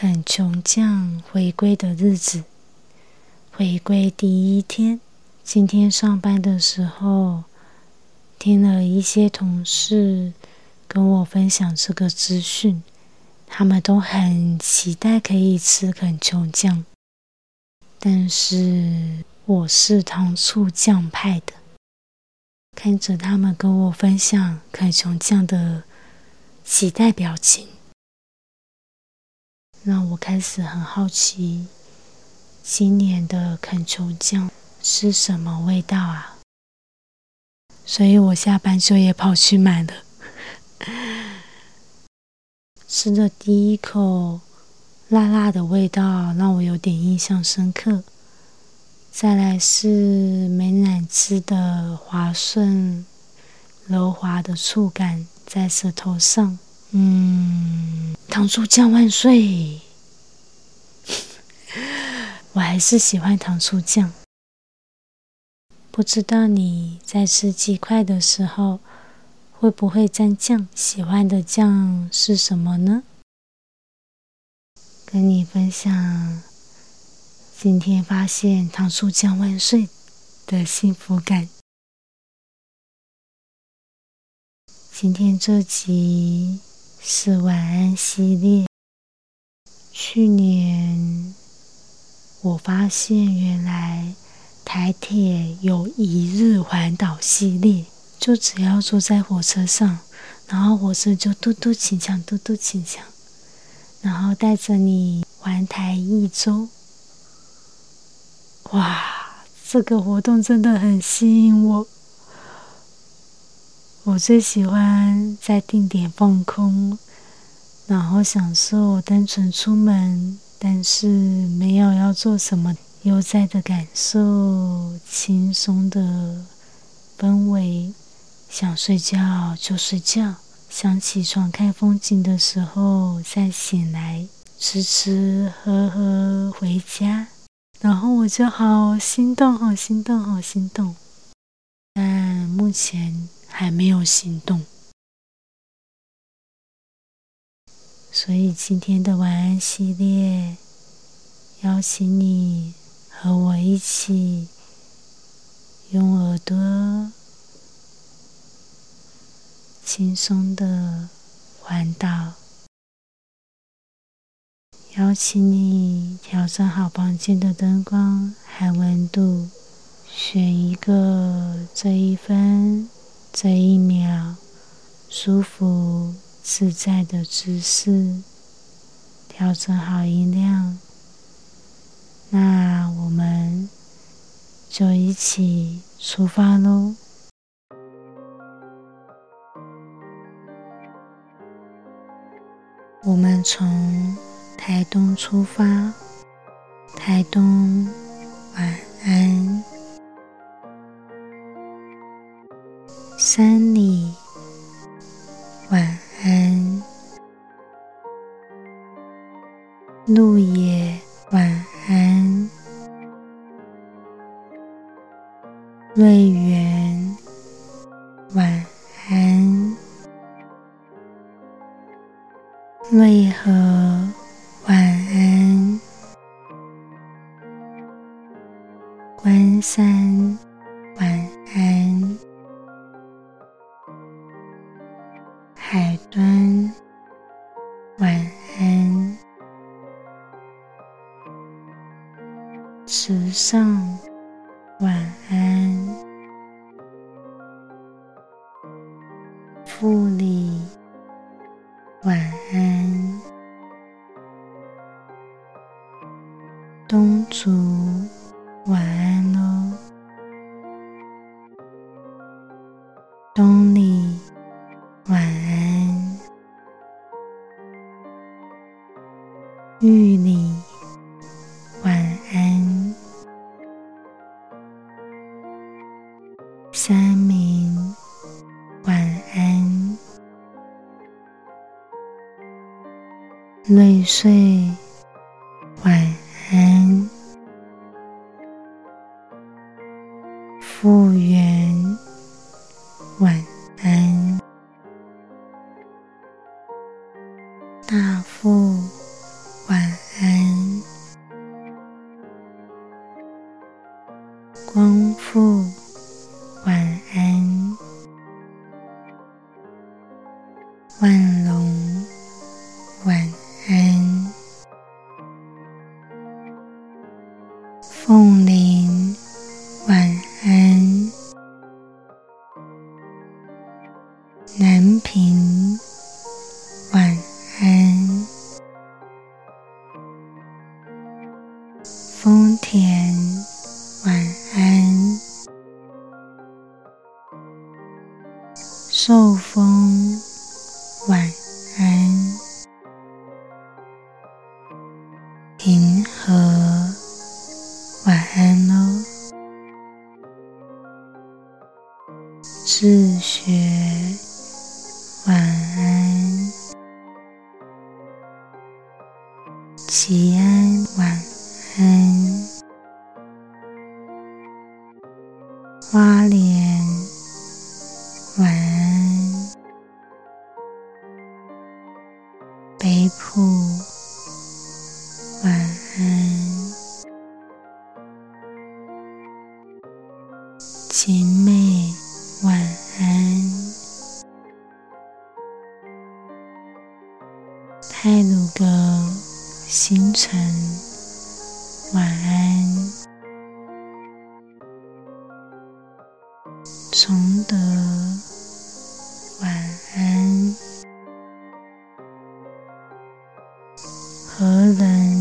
肯琼酱回归的日子，回归第一天。今天上班的时候，听了一些同事跟我分享这个资讯，他们都很期待可以吃肯琼酱，但是我是糖醋酱派的。看着他们跟我分享肯琼酱的。期待表情，让我开始很好奇，今年的恳求酱是什么味道啊？所以我下班就也跑去买了。吃的第一口，辣辣的味道让我有点印象深刻。再来是美奶滋的滑顺、柔滑的触感。在舌头上，嗯，糖醋酱万岁！我还是喜欢糖醋酱。不知道你在吃鸡块的时候会不会蘸酱？喜欢的酱是什么呢？跟你分享，今天发现糖醋酱万岁的幸福感。今天这集是晚安系列。去年我发现，原来台铁有一日环岛系列，就只要坐在火车上，然后火车就嘟嘟起响，嘟嘟起响，然后带着你环台一周。哇，这个活动真的很吸引我。我最喜欢在定点放空，然后享受单纯出门，但是没有要做什么，悠哉的感受轻松的氛围。想睡觉就睡觉，想起床看风景的时候再醒来，吃吃喝喝回家，然后我就好心动，好心动，好心动。但目前。还没有行动，所以今天的晚安系列，邀请你和我一起用耳朵轻松的环岛，邀请你调整好房间的灯光和温度，选一个这一分。这一秒，舒服自在的姿势，调整好音量，那我们就一起出发喽！我们从台东出发，台东晚安。山里，池上，晚大富自学晚安。吉难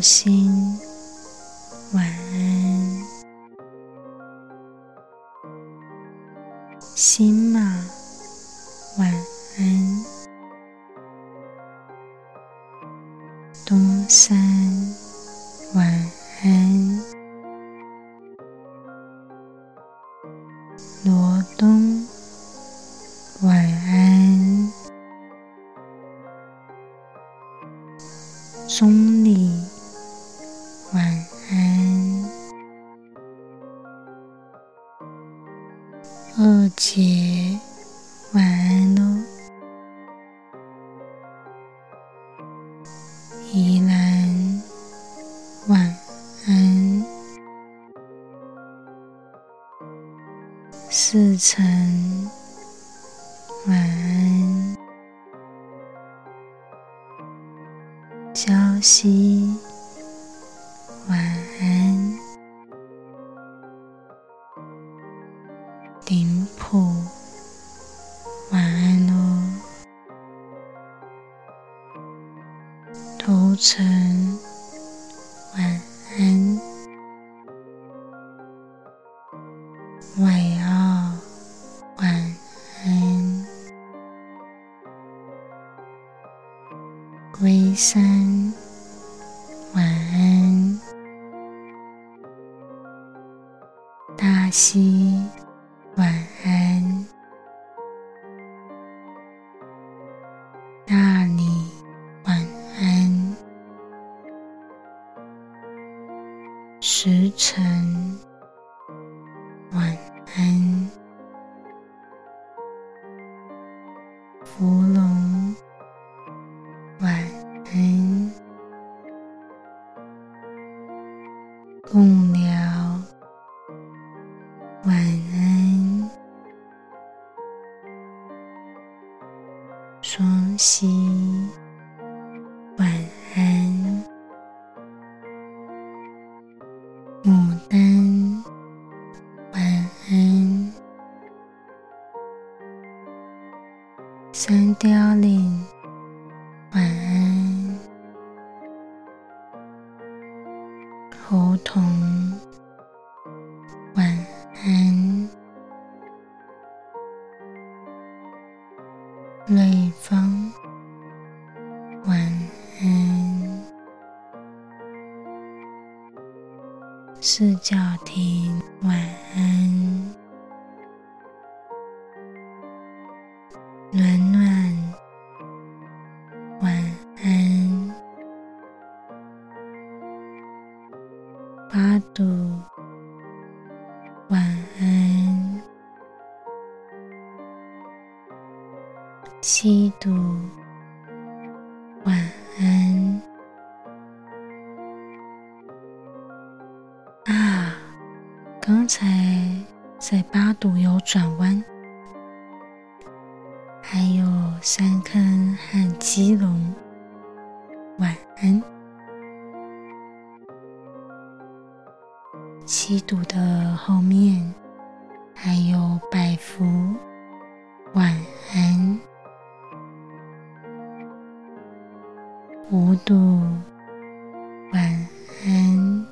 心。四层晚安。消息时辰。瑞芳，晚安。四角亭，晚安。七度的后面还有百福晚安。五度晚安。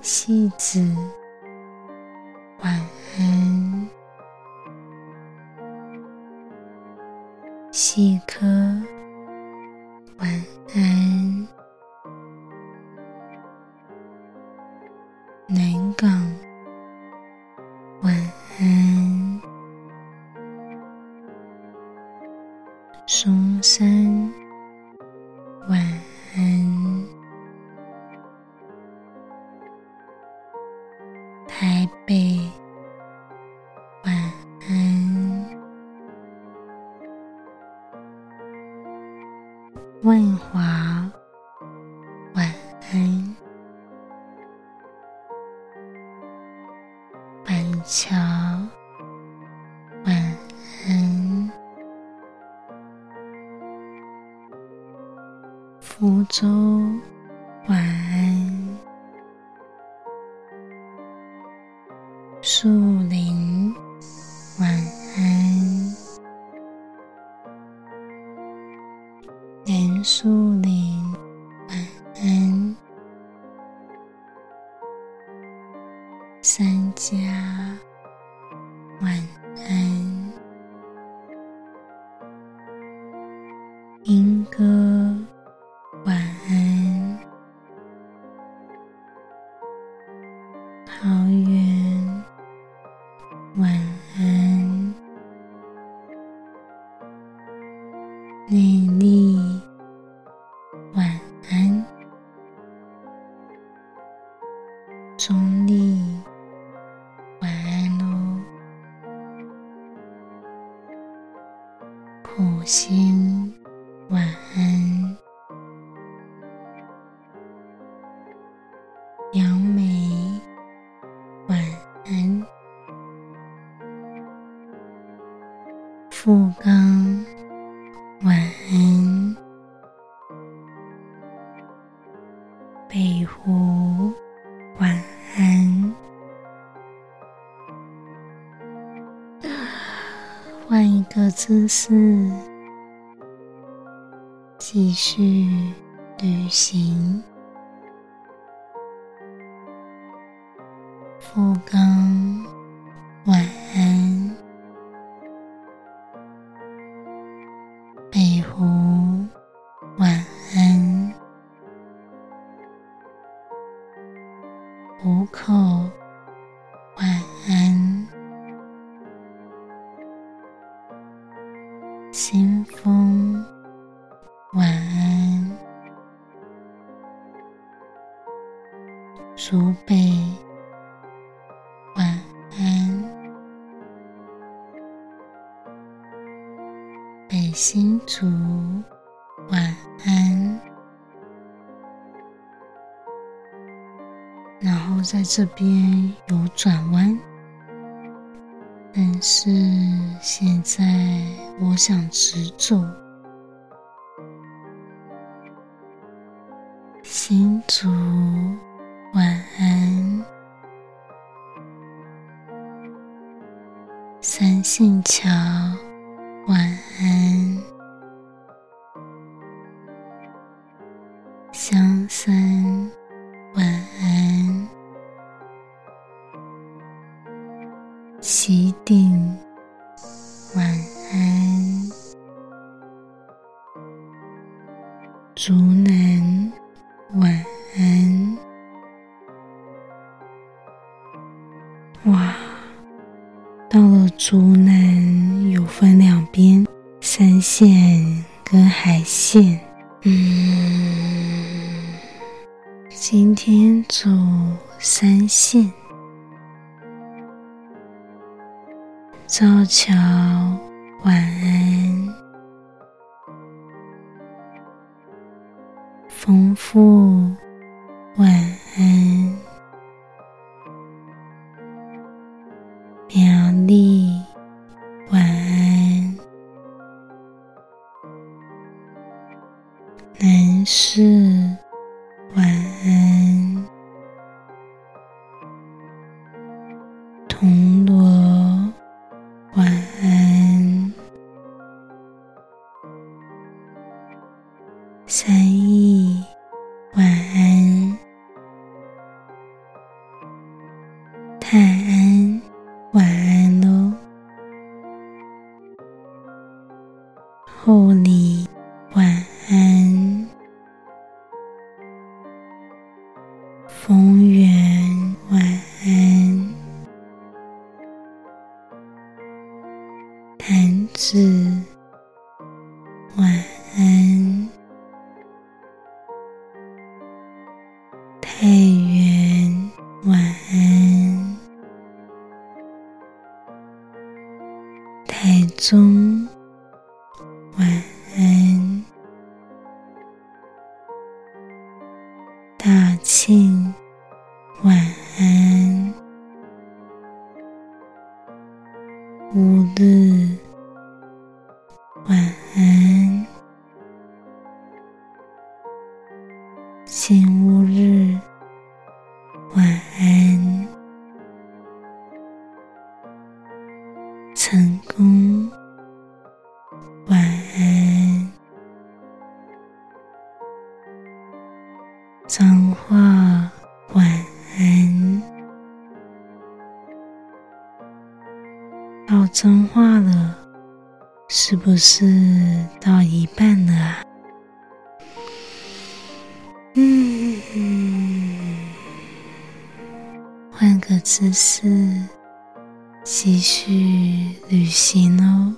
戏子问华晚安板桥晚安。福州好远。思思继续旅行。复更晚在这边有转弯，但是现在我想直走。行走，见。嗯，今天走三线。造桥，晚安。丰富，晚是，晚安。铜锣，晚安。三亿，晚安。泰安，晚安喽。后里，晚安。成功，晚安。脏话，晚安。到脏话了，是不是到一半了啊？嗯，换个姿势，继续行哦。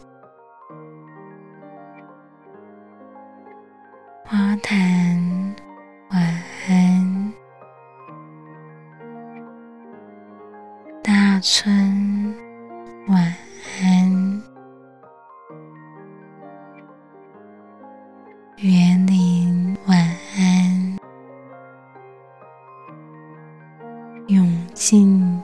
花坛，晚安。大春，晚安。园林，晚安。永静，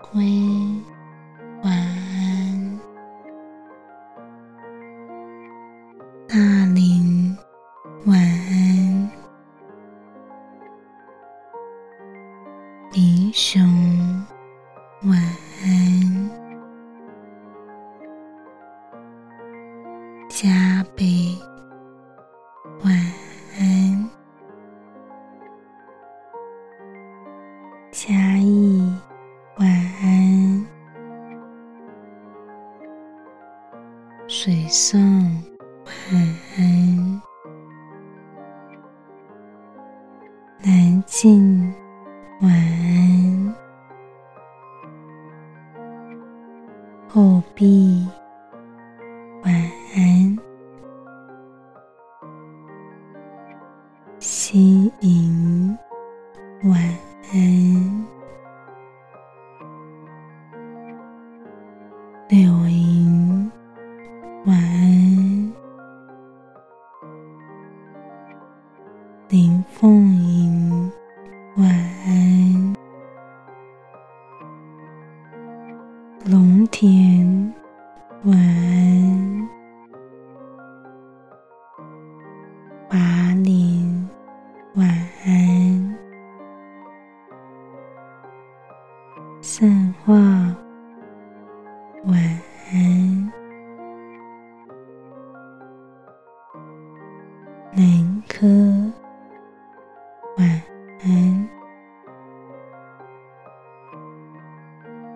归，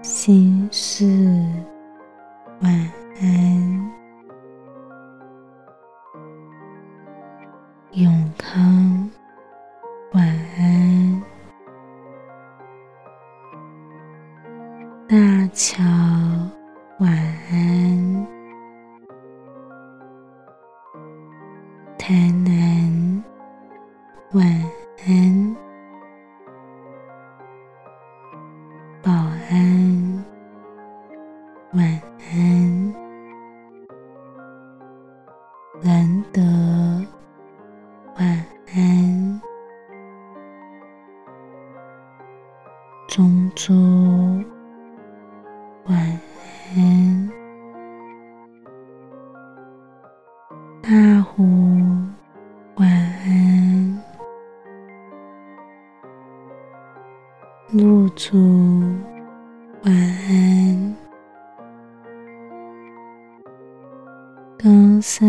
心事。晚祝晚安。高三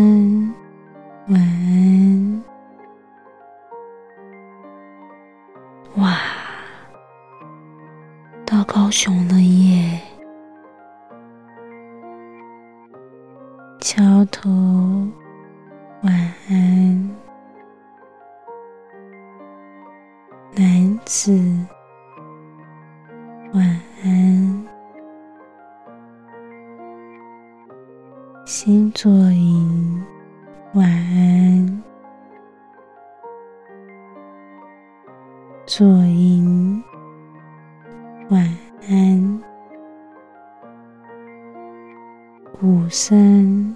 武声，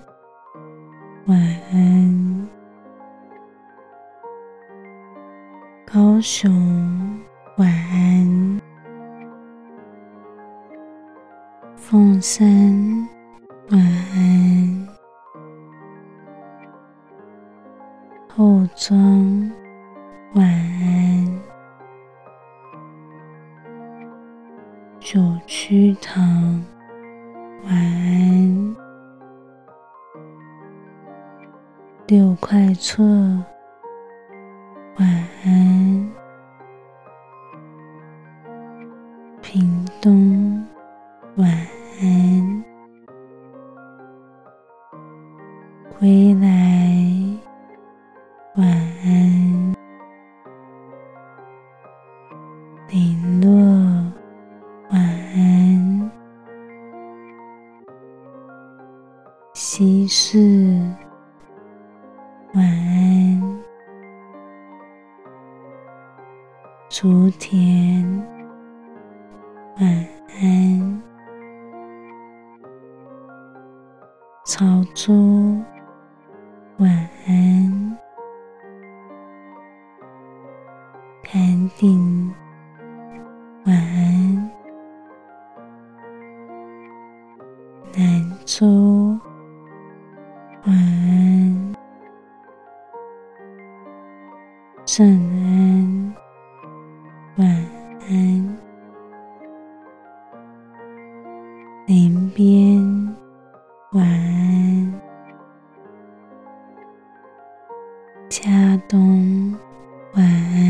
晚安。高雄，晚安。凤山，晚安。后庄。错，晚安。屏东，晚安。归来，晚安。林落，晚安。西市。Thì 家东，晚安。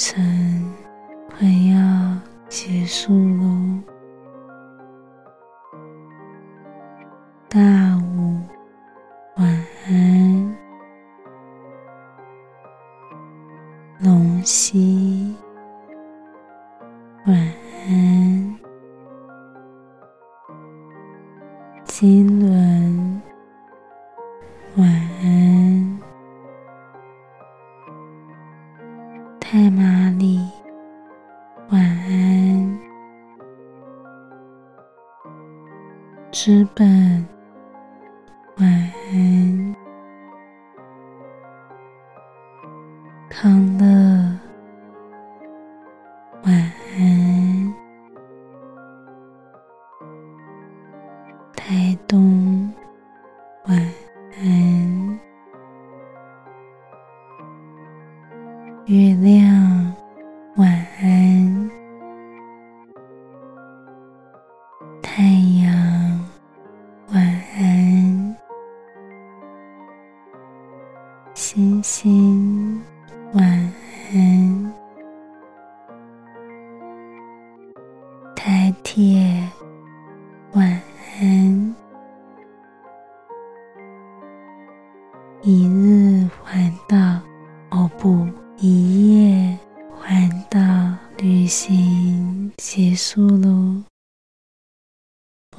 程快要结束喽。大月亮，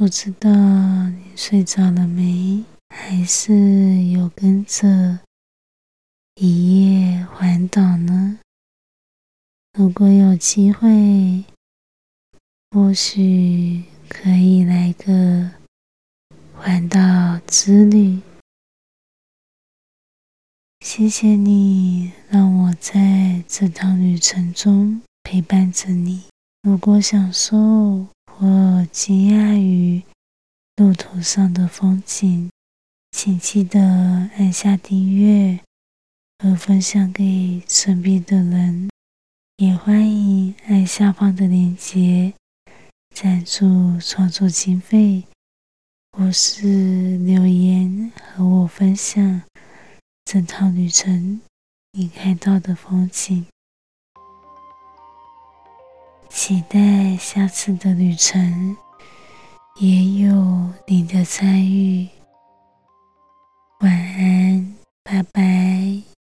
知道你睡着了没？还是有跟着一夜环岛呢？如果有机会，或许可以来个环岛之旅。谢谢你让我在这趟旅程中陪伴着你。如果享受或惊讶于路途上的风景，请记得按下订阅和分享给身边的人。也欢迎按下方的链接赞助创作经费，或是留言和我分享。整趟旅程，你看到的风景，期待下次的旅程也有你的参与。晚安，拜拜。